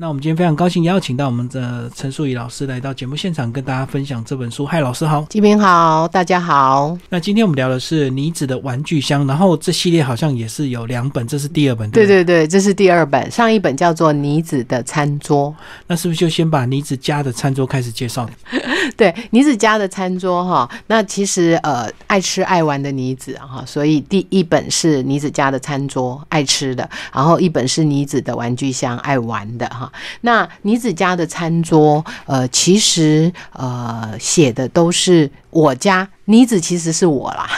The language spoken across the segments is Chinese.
那我们今天非常高兴邀请到我们的陈淑仪老师来到节目现场，跟大家分享这本书。嗨，老师好，金平好，大家好。那今天我们聊的是妮子的玩具箱，然后这系列好像也是有两本，这是第二本，对对对，这是第二本，上一本叫做妮子的餐桌。那是不是就先把妮子家的餐桌开始介绍？对，妮子家的餐桌哈，那其实呃，爱吃爱玩的妮子哈，所以第一本是妮子家的餐桌，爱吃的，然后一本是妮子的玩具箱，爱玩的哈。那妮子家的餐桌，呃，其实呃写的都是我家妮子，其实是我啦，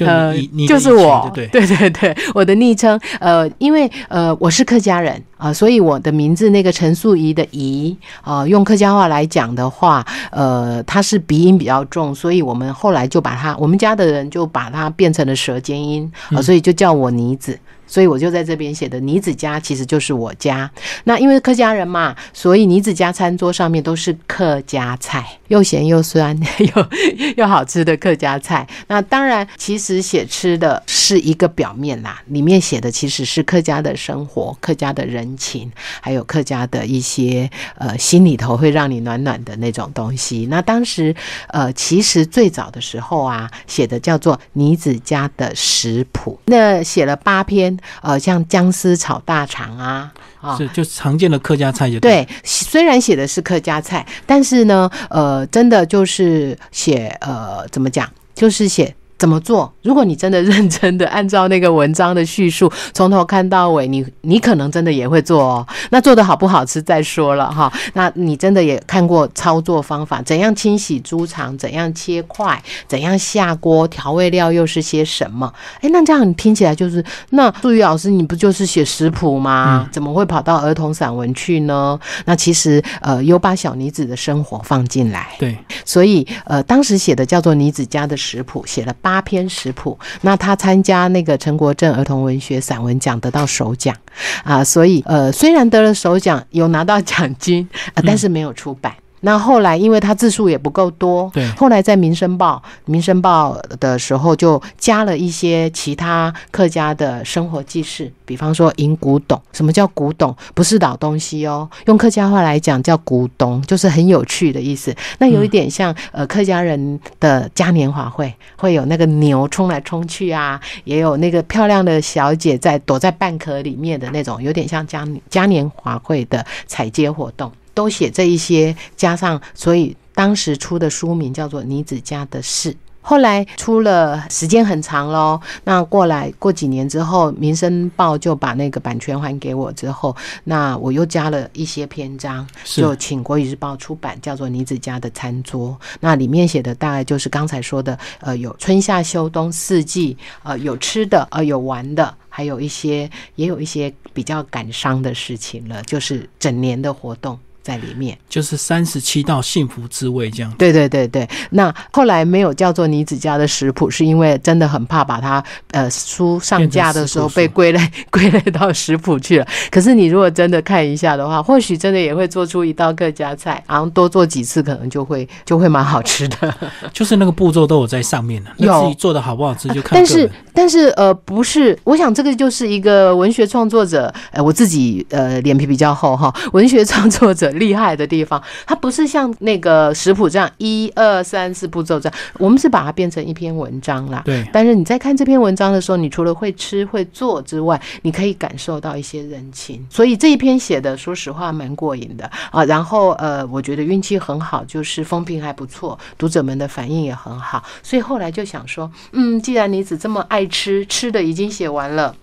呃，就是我，对。对对对，我的昵称，呃，因为呃我是客家人啊，所以我的名字那个陈素仪的仪啊，用客家话来讲的话，呃，它是鼻音比较重，所以我们后来就把它，我们家的人就把它变成了舌尖音啊，所以就叫我妮子。所以我就在这边写的妮子家其实就是我家。那因为客家人嘛，所以妮子家餐桌上面都是客家菜，又咸又酸 又又好吃的客家菜。那当然，其实写吃的是一个表面啦，里面写的其实是客家的生活、客家的人情，还有客家的一些呃心里头会让你暖暖的那种东西。那当时呃，其实最早的时候啊，写的叫做妮子家的食谱，那写了八篇。呃，像姜丝炒大肠啊，啊，是就常见的客家菜就对。虽然写的是客家菜，但是呢，呃，真的就是写呃，怎么讲，就是写。怎么做？如果你真的认真的按照那个文章的叙述，从头看到尾，你你可能真的也会做哦。那做的好不好吃再说了哈。那你真的也看过操作方法，怎样清洗猪肠，怎样切块，怎样下锅，调味料又是些什么？哎，那这样你听起来就是，那杜宇老师你不就是写食谱吗？怎么会跑到儿童散文去呢？那其实呃，有把小女子的生活放进来。对，所以呃，当时写的叫做女子家的食谱，写了。八篇食谱，那他参加那个陈国正儿童文学散文奖得到首奖啊，所以呃虽然得了首奖，有拿到奖金，但是没有出版。那后来，因为他字数也不够多，对，后来在《民生报》《民生报》的时候，就加了一些其他客家的生活记事，比方说银古董。什么叫古董？不是老东西哦，用客家话来讲叫古董，就是很有趣的意思。那有一点像呃客家人的嘉年华会，会有那个牛冲来冲去啊，也有那个漂亮的小姐在躲在蚌壳里面的那种，有点像嘉嘉年华会的彩街活动。都写这一些，加上，所以当时出的书名叫做《妮子家的事》。后来出了，时间很长喽。那过来过几年之后，《民生报》就把那个版权还给我之后，那我又加了一些篇章，就请国语日报出版，叫做《妮子家的餐桌》。那里面写的大概就是刚才说的，呃，有春夏秋冬四季，呃，有吃的，呃，有玩的，还有一些，也有一些比较感伤的事情了，就是整年的活动。在里面就是三十七道幸福滋味这样。对对对对，那后来没有叫做妮子家的食谱，是因为真的很怕把它呃书上架的时候被归类 归类到食谱去了。可是你如果真的看一下的话，或许真的也会做出一道客家菜，然后多做几次，可能就会就会蛮好吃的。就是那个步骤都有在上面了，有自己做的好不好吃就看。但是但是呃不是，我想这个就是一个文学创作者，呃我自己呃脸皮比较厚哈，文学创作者。厉害的地方，它不是像那个食谱这样一二三四步骤这样，我们是把它变成一篇文章啦。对。但是你在看这篇文章的时候，你除了会吃会做之外，你可以感受到一些人情。所以这一篇写的，说实话蛮过瘾的啊。然后呃，我觉得运气很好，就是风评还不错，读者们的反应也很好。所以后来就想说，嗯，既然你只这么爱吃，吃的已经写完了。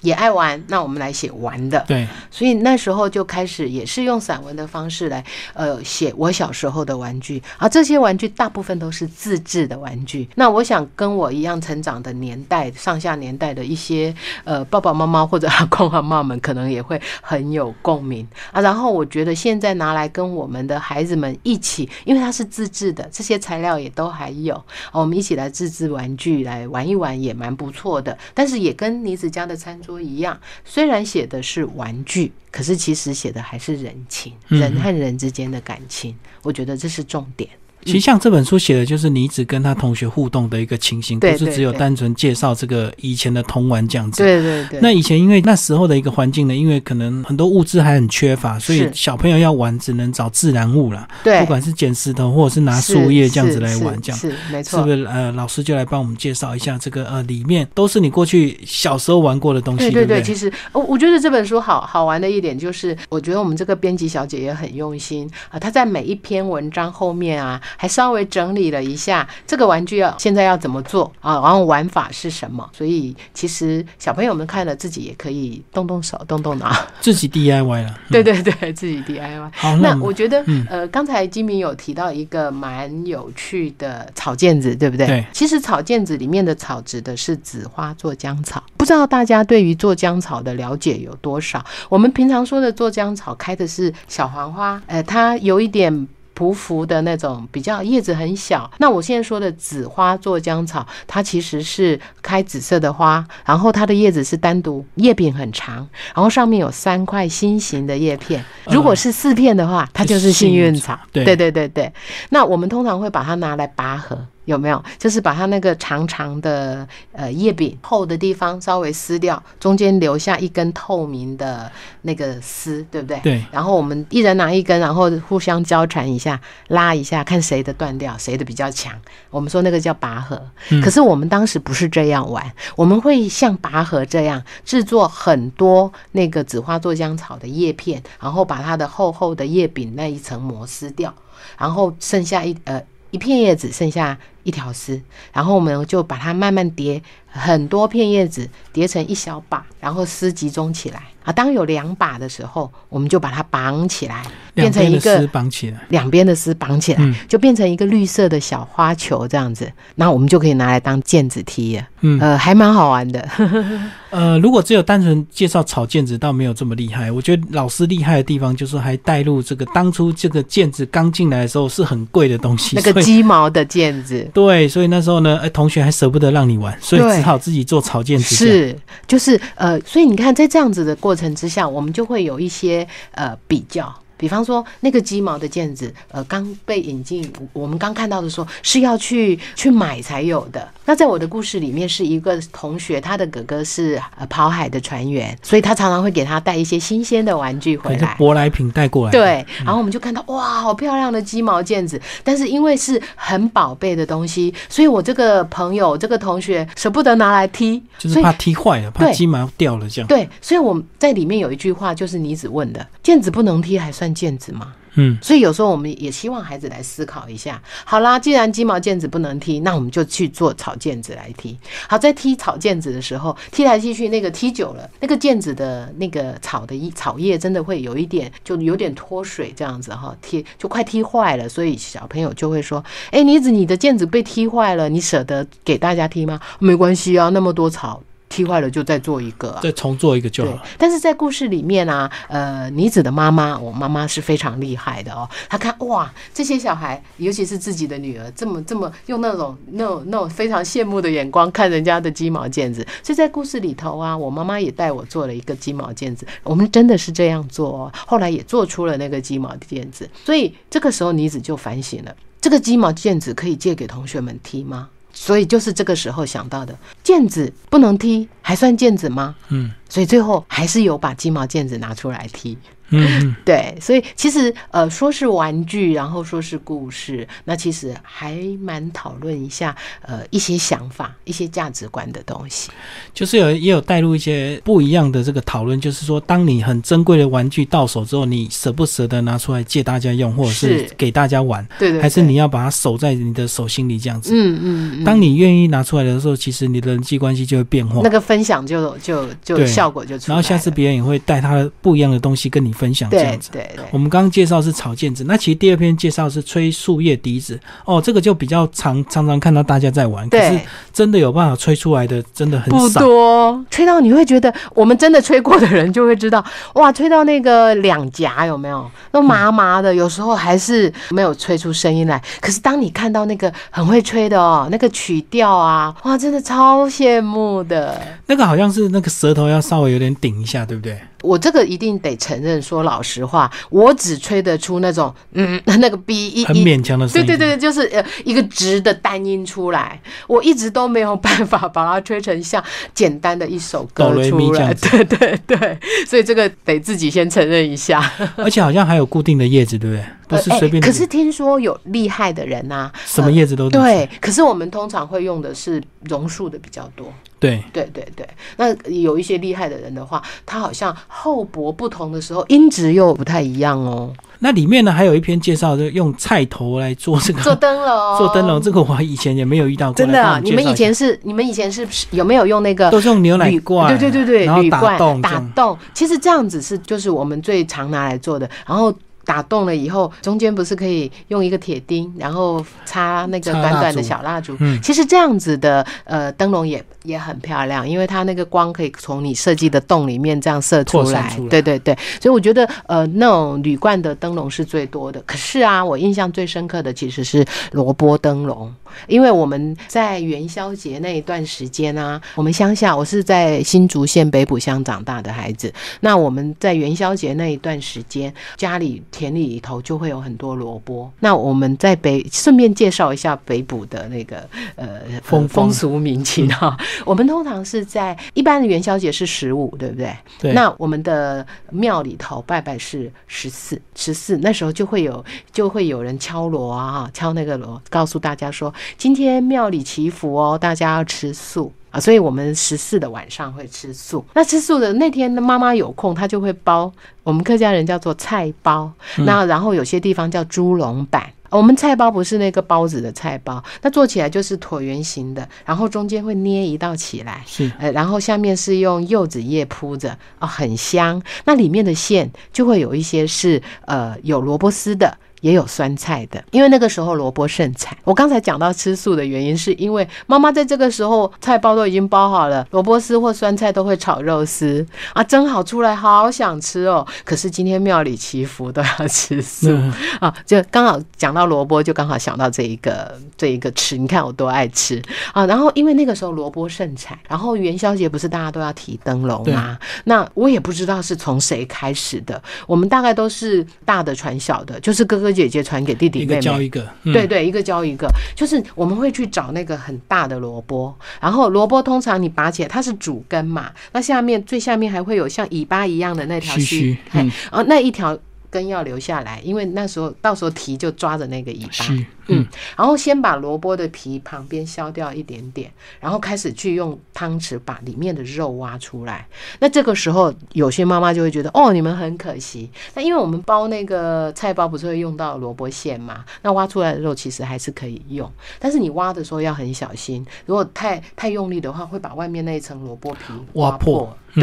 也爱玩，那我们来写玩的。对，所以那时候就开始也是用散文的方式来，呃，写我小时候的玩具。而这些玩具大部分都是自制的玩具。那我想跟我一样成长的年代，上下年代的一些呃爸爸妈妈或者阿公阿妈们，可能也会很有共鸣啊。然后我觉得现在拿来跟我们的孩子们一起，因为它是自制的，这些材料也都还有，我们一起来自制玩具来玩一玩也蛮不错的。但是也跟妮子家的餐桌。都一样，虽然写的是玩具，可是其实写的还是人情，人和人之间的感情。我觉得这是重点。其实像这本书写的就是你只跟他同学互动的一个情形，不是只有对单纯介绍这个以前的童玩这样子。对对对，那以前因为那时候的一个环境呢，因为可能很多物资还很缺乏，所以小朋友要玩只能找自然物啦，对不管是捡石头或者是拿是树叶这样子来玩，这样。是没错是不。是呃，老师就来帮我们介绍一下这个呃，里面都是你过去小时候玩过的东西，对对，对不其实我我觉得这本书好好玩的一点就是，我觉得我们这个编辑小姐也很用心啊，她在每一篇文章后面啊，还稍微整理了一下这个玩具要现在要怎么做啊，然后玩法是什么，所以其实小朋友们看了自己也可以动动手、动动脑，自己 DIY 了。对对对，自己 DIY。好，那我觉得嗯，呃，刚才金明有提到一个蛮有趣的草毽子，对不对？对其实草毽子里面的草指的是紫花做浆草，不知道大家对于做浆草的了解有多少？我们平常说的做浆草开的是小黄花，呃，它有一点。匍匐的那种比较叶子很小，那我现在说的紫花做姜草，它其实是开紫色的花，然后它的叶子是单独，叶柄很长，然后上面有三块心形的叶片。如果是四片的话，它就是幸运草。对对对对对。那我们通常会把它拿来拔河。有没有？就是把它那个长长的呃叶柄厚的地方稍微撕掉，中间留下一根透明的那个丝，对不对？对然后我们一人拿一根，然后互相交缠一下，拉一下，看谁的断掉，谁的比较强。我们说那个叫拔河。嗯可是我们当时不是这样玩，我们会像拔河这样制作很多那个紫花做浆草的叶片，然后把它的厚厚的叶柄那一层膜撕掉，然后剩下一呃。一片叶子剩下一条丝，然后我们就把它慢慢叠，很多片叶子叠成一小把，然后丝集中起来啊。当有两把的时候，我们就把它绑起来，变成一个绑起来。两边的丝绑起来，嗯就变成一个绿色的小花球这样子。那我们就可以拿来当毽子踢了，嗯呃，还蛮好玩的。呃，如果只有单纯介绍草毽子，倒没有这么厉害。我觉得老师厉害的地方就是还带入这个当初这个毽子刚进来的时候是很贵的东西，那个鸡毛的毽子。对，所以那时候呢，哎，同学还舍不得让你玩，所以对只好自己做草毽子。是，就是呃，所以你看，在这样子的过程之下，我们就会有一些呃比较。比方说，那个鸡毛的毽子，呃，刚被引进，我们刚看到的时候是要去去买才有的。那在我的故事里面，是一个同学，他的哥哥是呃跑海的船员，所以他常常会给他带一些新鲜的玩具回来。舶来品带过来。，对，然后我们就看到哇，好漂亮的鸡毛毽子，但是因为是很宝贝的东西，所以我这个朋友这个同学舍不得拿来踢，就是怕踢坏了，怕鸡毛掉了这样。对，所以我们在里面有一句话，就是你子问的：毽子不能踢，还算毽子吗？嗯，所以有时候我们也希望孩子来思考一下。好啦，既然鸡毛毽子不能踢，那我们就去做草毽子来踢。好，在踢草毽子的时候，踢来踢去，那个踢久了，那个毽子的那个草的一草叶真的会有一点，就有点脱水这样子哈，踢就快踢坏了。所以小朋友就会说：“哎，妮子，你的毽子被踢坏了，你舍得给大家踢吗？”没关系啊，那么多草。踢坏了就再做一个、啊，再重做一个就对好。，但是在故事里面啊，呃，妮子的妈妈，我妈妈是非常厉害的哦。她看哇，这些小孩，尤其是自己的女儿，这么这么用那种那种那种非常羡慕的眼光看人家的鸡毛毽子。所以在故事里头啊，我妈妈也带我做了一个鸡毛毽子。我们真的是这样做哦，后来也做出了那个鸡毛毽子。所以这个时候妮子就反省了：这个鸡毛毽子可以借给同学们踢吗？所以就是这个时候想到的，毽子不能踢，还算毽子吗？嗯所以最后还是有把鸡毛毽子拿出来踢。嗯嗯，对，所以其实呃，说是玩具，然后说是故事，那其实还蛮讨论一下呃一些想法、一些价值观的东西。就是有也有带入一些不一样的这个讨论，就是说，当你很珍贵的玩具到手之后，你舍不舍得拿出来借大家用，或者是是给大家玩，对对还是你要把它守在你的手心里这样子？嗯嗯嗯，当你愿意拿出来的时候，其实你的人际关系就会变化那。个分享就就就效果就出来。然后下次别人也会带他不一样的东西跟你分享，这样子。对对我们刚刚介绍是草毽子，那其实第二篇介绍是吹树叶笛子哦，这个就比较常常常看到大家在玩，可是，真的有办法吹出来的真的很不少。多，吹到你会觉得，我们真的吹过的人就会知道，哇，吹到那个两颊有没有都麻麻的，有时候还是没有吹出声音来。可是当你看到那个很会吹的哦，那个曲调啊，哇，真的超羡慕的。那个好像是那个舌头要稍微有点顶一下，对不对？我这个一定得承认，说老实话，我只吹得出那种嗯那个 B 一很。勉强的声音。对对对，就是呃一个直的单音出来，我一直都没有办法把它吹成像简单的一首歌出来。对对对，所以这个得自己先承认一下。而且好像还有固定的叶子，对不对？不是随便。可是听说有厉害的人呐、什么叶子都能对，可是我们通常会用的是榕树的比较多。对，对对对，那有一些厉害的人的话，他好像厚薄不同的时候，音质又不太一样哦。那里面呢还有一篇介绍，就用菜头来做这个做灯笼，做灯笼，这个我以前也没有遇到过。真的啊、你们以前是你们以前是有没有用那个都是用牛奶铝罐，对对对对，然后打洞打洞，其实这样子是就是我们最常拿来做的，然后。打洞了以后，中间不是可以用一个铁钉，然后插那个短短的小蜡烛。嗯其实这样子的呃灯笼也也很漂亮，因为它那个光可以从你设计的洞里面这样射出来。出来对对对，所以我觉得呃那种铝罐的灯笼是最多的。可是啊，我印象最深刻的其实是萝卜灯笼，因为我们在元宵节那一段时间啊，我们乡下我是在新竹县北埔乡长大的孩子，那我们在元宵节那一段时间，家里田里里头就会有很多萝卜。那我们在北顺便介绍一下北埔的那个呃风风俗民情哈。我们通常是在一般的元宵节是十五，对不对？对，那我们的庙里头拜拜是十四，十四那时候就会有就会有人敲锣啊，敲那个锣，告诉大家说今天庙里祈福哦，大家要吃素。啊，所以我们十四的晚上会吃素。那吃素的那天，妈妈有空，她就会包我们客家人叫做菜包，那然后有些地方叫猪笼板。我们菜包不是那个包子的菜包，那做起来就是椭圆形的，然后中间会捏一道起来，是呃，然后下面是用柚子叶铺着，啊、很香。那里面的馅就会有一些是呃有萝卜丝的。也有酸菜的，因为那个时候萝卜盛产。我刚才讲到吃素的原因，是因为妈妈在这个时候菜包都已经包好了，萝卜丝或酸菜都会炒肉丝啊，蒸好出来，好想吃哦。可是今天庙里祈福都要吃素，嗯 啊，就刚好讲到萝卜，就刚好想到这一个这一个吃，你看我多爱吃啊。然后因为那个时候萝卜盛产，然后元宵节不是大家都要提灯笼吗？那我也不知道是从谁开始的，我们大概都是大的传小的，就是哥哥姐姐传给弟弟妹妹。一，个教一个，嗯。对对，一个教一个，就是我们会去找那个很大的萝卜，然后萝卜通常你拔起来，它是主根嘛，那下面最下面还会有像尾巴一样的那条须嗯。啊，那一条根要留下来，因为那时候到时候提就抓着那个尾巴，是，嗯嗯，然后先把萝卜的皮旁边削掉一点点，然后开始去用汤匙把里面的肉挖出来。那这个时候，有些妈妈就会觉得，哦，你们很可惜。那因为我们包那个菜包不是会用到萝卜馅嘛，那挖出来的肉其实还是可以用，但是你挖的时候要很小心，如果太太用力的话，会把外面那一层萝卜皮挖破对，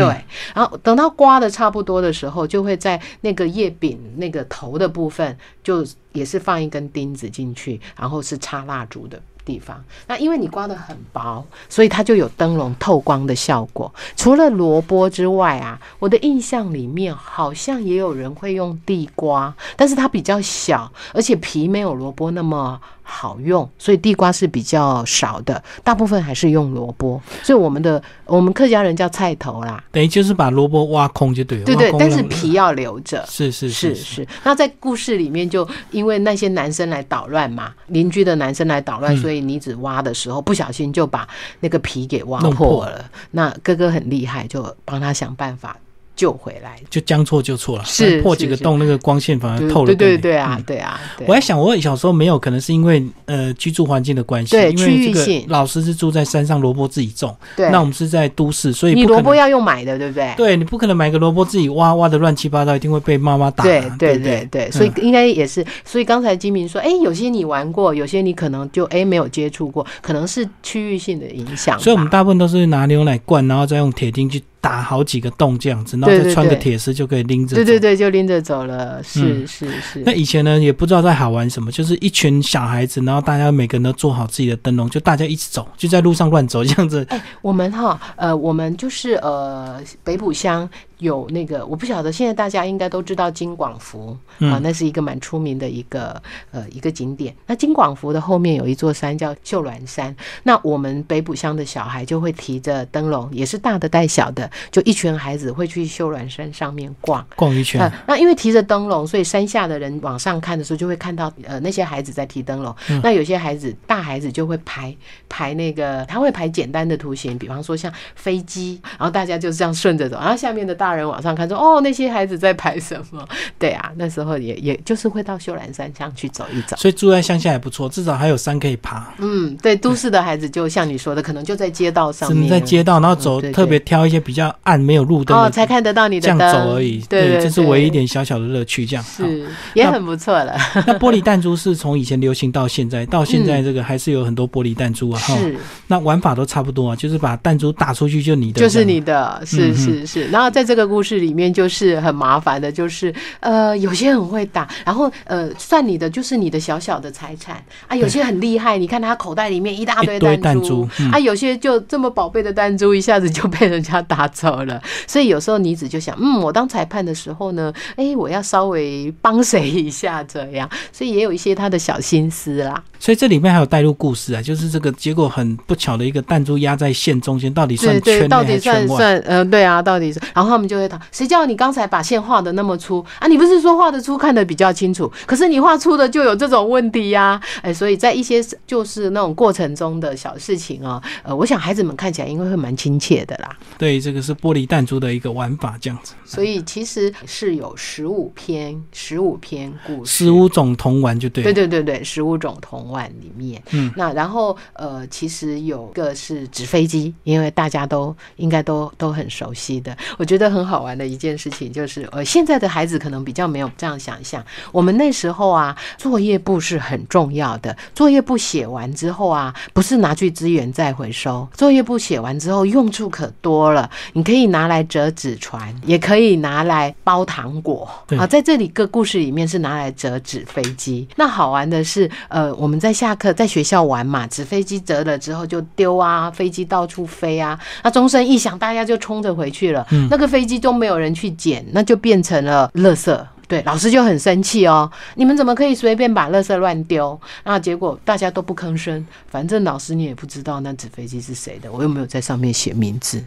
然后等到刮的差不多的时候，就会在那个叶柄那个头的部分，就也是放一根钉子进去，然后是插蜡烛的地方。那因为你刮得很薄，所以它就有灯笼透光的效果。除了萝卜之外啊，我的印象里面好像也有人会用地瓜，但是它比较小，而且皮没有萝卜那么好用，所以地瓜是比较少的，大部分还是用萝卜。所以我们的我们客家人叫菜头啦，等于就是把萝卜挖空就对了，对对但是皮要留着。是是是是是，那在故事里面，就因为那些男生来捣乱嘛，邻居的男生来捣乱，嗯所以女子挖的时候不小心就把那个皮给挖破了。那哥哥很厉害，就帮他想办法救回来。就将错就错了，是破几个洞，那个光线反而透了。对对对啊嗯，对啊，我在想，我小时候没有，可能是因为呃居住环境的关系，对因为这个区域性老师是住在山上，萝卜自己种，对。那我们是在都市，所以你萝卜要用买的，对不对？对你不可能买个萝卜自己挖，挖的乱七八糟，一定会被妈妈打啊。对对对对，所以嗯应该也是，所以刚才金明说，哎，有些你玩过，有些你可能就哎没有接触过，可能是区域性的影响。所以我们大部分都是拿牛奶罐，然后再用铁钉去打好几个洞这样子，然后再穿个铁丝就可以拎着。对对。对，就拎着走了，是嗯是是。那以前呢，也不知道在好玩什么，就是一群小孩子，然后大家每个人都做好自己的灯笼，就大家一起走，就在路上乱走这样子。哎，我们哈，呃，我们就是呃，北埔乡有那个，我不晓得现在大家应该都知道金广福啊，那是一个蛮出名的一个呃一个景点。那金广福的后面有一座山叫秀峦山，那我们北埔乡的小孩就会提着灯笼，也是大的带小的，就一群孩子会去秀峦山上面逛逛一圈。那因为提着灯笼，所以山下的人往上看的时候就会看到呃那些孩子在提灯笼。那有些孩子大孩子就会排排那个，他会排简单的图形，比方说像飞机，然后大家就这样顺着走，然后下面的大。大人往上看，说：“哦，那些孩子在排什么？” 对啊，那时候也也就是会到秀兰山上去走一走。所以住在乡下也不错，至少还有山可以爬。嗯，对，都市的孩子就像你说的，可能就在街道上面，在街道，然后走，特别挑一些比较暗、没有路灯哦，才看得到你的这样走而已。对，这是唯一一点小小的乐趣。这样是也很不错了。那玻璃弹珠是从以前流行到现在，到现在这个还是有很多玻璃弹珠啊。是，那玩法都差不多啊，就是把弹珠打出去就你的，就是你的，是是是。然后在这个故事里面。就是很麻烦的，就是呃，有些很会打，然后呃，算你的就是你的小小的财产啊。有些很厉害，你看他口袋里面一大堆弹珠啊，有些就这么宝贝的弹珠，一下子就被人家打走了。所以有时候女子就想，嗯，我当裁判的时候呢，哎，我要稍微帮谁一下这样，所以也有一些他的小心思啦。所以这里面还有带入故事啊，就是这个结果很不巧的一个弹珠压在线中间，到底算圈内还是圈外？嗯，对啊，到底是，然后他们就会讨，谁叫你刚才把线画的那么粗啊？你不是说画的粗看的比较清楚，可是你画粗的就有这种问题呀？哎，所以在一些就是那种过程中的小事情啊，呃，我想孩子们看起来应该会蛮亲切的啦。对，这个是玻璃弹珠的一个玩法，这样子。所以其实是有十五篇，十五篇故事，十五种童玩就对。对对对对，十五种童玩里面，嗯，那然后呃，其实有个是纸飞机，因为大家都应该都都很熟悉的，我觉得很好玩的一件事情。就是呃，现在的孩子可能比较没有这样想象。我们那时候啊，作业簿是很重要的。作业簿写完之后啊，不是拿去资源再回收。作业簿写完之后，用处可多了。你可以拿来折纸船，也可以拿来包糖果。啊，在这里个故事里面是拿来折纸飞机。那好玩的是，呃，我们在下课在学校玩嘛，纸飞机折了之后就丢啊，飞机到处飞啊。那钟声一响，大家就冲着回去了。那个飞机都没有人去捡。那就变成了垃圾，对，老师就很生气哦。你们怎么可以随便把垃圾乱丢？那结果大家都不吭声，反正老师你也不知道那纸飞机是谁的，我又没有在上面写名字。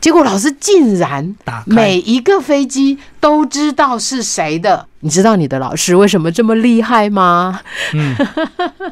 结果老师竟然每一个飞机都知道是谁的。你知道你的老师为什么这么厉害吗？嗯，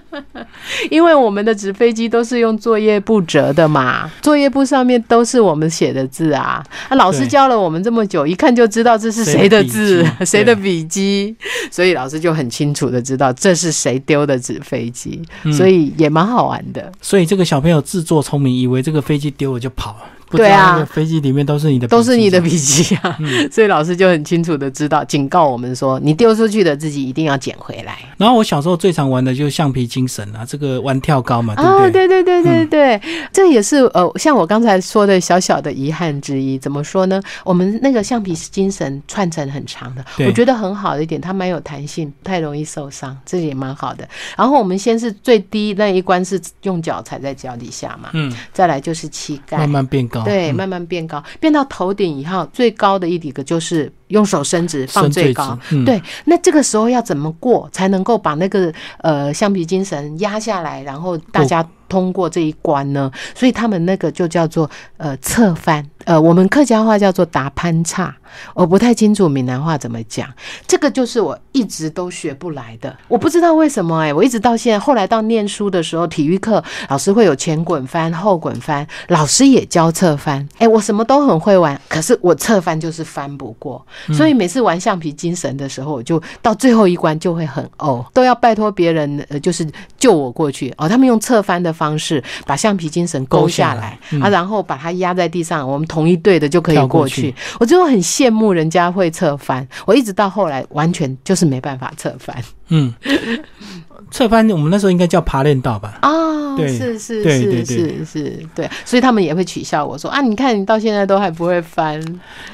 因为我们的纸飞机都是用作业簿折的嘛，作业簿上面都是我们写的字啊。那老师教了我们这么久，一看就知道这是谁的字，谁的笔记，所以老师就很清楚的知道这是谁丢的纸飞机，所以也蛮好玩的。所以这个小朋友自作聪明，以为这个飞机丢了就跑了。对啊，飞机里面都是你的，都是你的笔记啊，所以老师就很清楚的知道，警告我们说，你丢出去的自己一定要捡回来。然后我小时候最常玩的就是橡皮精神啊，这个玩跳高嘛，对不对？对对对对对，这也是呃，像我刚才说的小小的遗憾之一。怎么说呢？我们那个橡皮精神串成很长的，我觉得很好的一点，它蛮有弹性，不太容易受伤，这也蛮好的。然后我们先是最低那一关是用脚踩在脚底下嘛，嗯，再来就是膝盖慢慢变高。对，慢慢变高，变到头顶以后，最高的一个就是用手伸直放最高。对，那这个时候要怎么过才能够把那个呃橡皮筋绳压下来，然后大家通过这一关呢？所以他们那个就叫做呃侧翻，呃我们客家话叫做打攀叉。我不太清楚闽南话怎么讲，这个就是我一直都学不来的。我不知道为什么哎，我一直到现在，后来到念书的时候，体育课老师会有前滚翻、后滚翻，老师也教侧翻。哎，我什么都很会玩，可是我侧翻就是翻不过。所以每次玩橡皮筋绳的时候，我就到最后一关就会很哦，都要拜托别人呃，就是救我过去哦。他们用侧翻的方式把橡皮筋绳勾下来啊，然后把它压在地上，我们同一队的就可以过去。我最后很。羡慕人家会侧翻，我一直到后来完全就是没办法侧翻。嗯，侧翻我们那时候应该叫爬练道吧？哦，对是是对对是是是，对，所以他们也会取笑我说啊，你看你到现在都还不会翻，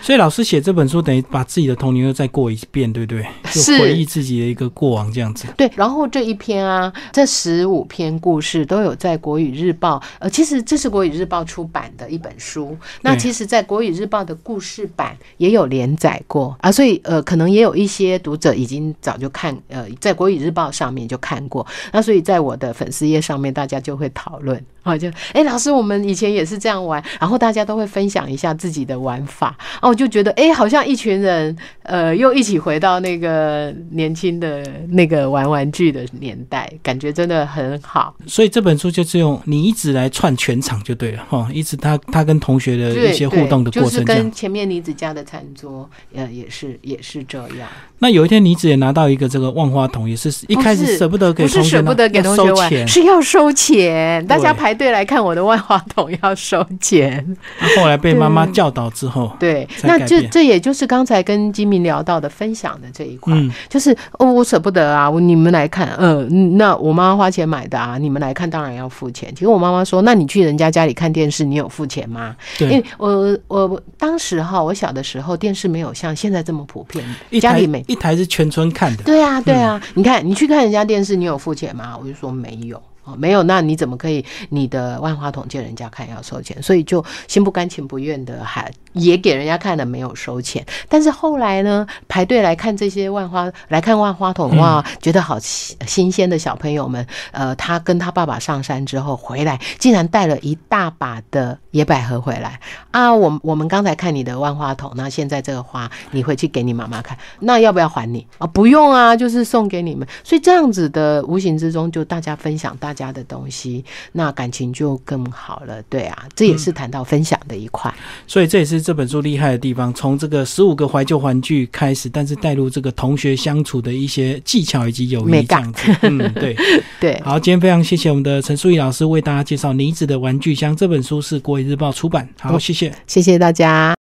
所以老师写这本书等于把自己的童年又再过一遍，对不对？就是回忆自己的一个过往这样子。对，然后这一篇啊，这十五篇故事都有在国语日报，呃，其实这是国语日报出版的一本书。那其实，在国语日报的故事版也有连载过啊，所以呃，可能也有一些读者已经早就看，呃，在国语日报上面就看过。那所以在我的粉丝页上面，大家就会讨论啊，就哎，老师，我们以前也是这样玩，然后大家都会分享一下自己的玩法啊，我就觉得哎，好像一群人呃又一起回到那个年轻的那个玩玩具的年代，感觉真的很好。所以这本书就是用你一直来串全场就对了哈，一直他他跟同学的一些互动的过就是程。跟前面妮子家的餐桌，呃，也是也是这样。那有一天妮子也拿到一个这个万花筒，也是一开始舍不得给不是同学拿，舍不得给同学玩，要，是要收钱。大家排队来看我的万花筒要收钱。后来被妈妈教导之后，对，那这这也就是刚才跟金明聊到的分享的这一块，嗯，就是哦，我舍不得啊，我你们来看，呃，嗯那我妈妈花钱买的啊，你们来看当然要付钱。结果我妈妈说，那你去人家家里看电视，你有付钱吗？因为，我我我当时哈，我小的时候电视没有像现在这么普遍，家里没。一台是全村看的，对啊，对啊，你看你去看人家电视，你有付钱吗？我就说没有。哦，没有，那你怎么可以你的万花筒借人家看要收钱？所以就心不甘情不愿的，还也给人家看了，没有收钱。但是后来呢，排队来看这些万花，来看万花筒，哇，觉得好新新鲜的小朋友们，呃，他跟他爸爸上山之后回来，竟然带了一大把的野百合回来啊！我我们刚才看你的万花筒，那现在这个花你回去给你妈妈看，那要不要还你啊？不用啊，就是送给你们。所以这样子的无形之中，就大家分享大家的东西，那感情就更好了。对啊，这也是谈到分享的一块。所以这也是这本书厉害的地方，从这个十五个怀旧玩具开始，但是带入这个同学相处的一些技巧以及友谊感这样子。嗯，对。对，好，今天非常谢谢我们的陈淑仪老师为大家介绍《妮子的玩具箱》这本书是国语日报出版。好，谢谢。谢谢大家。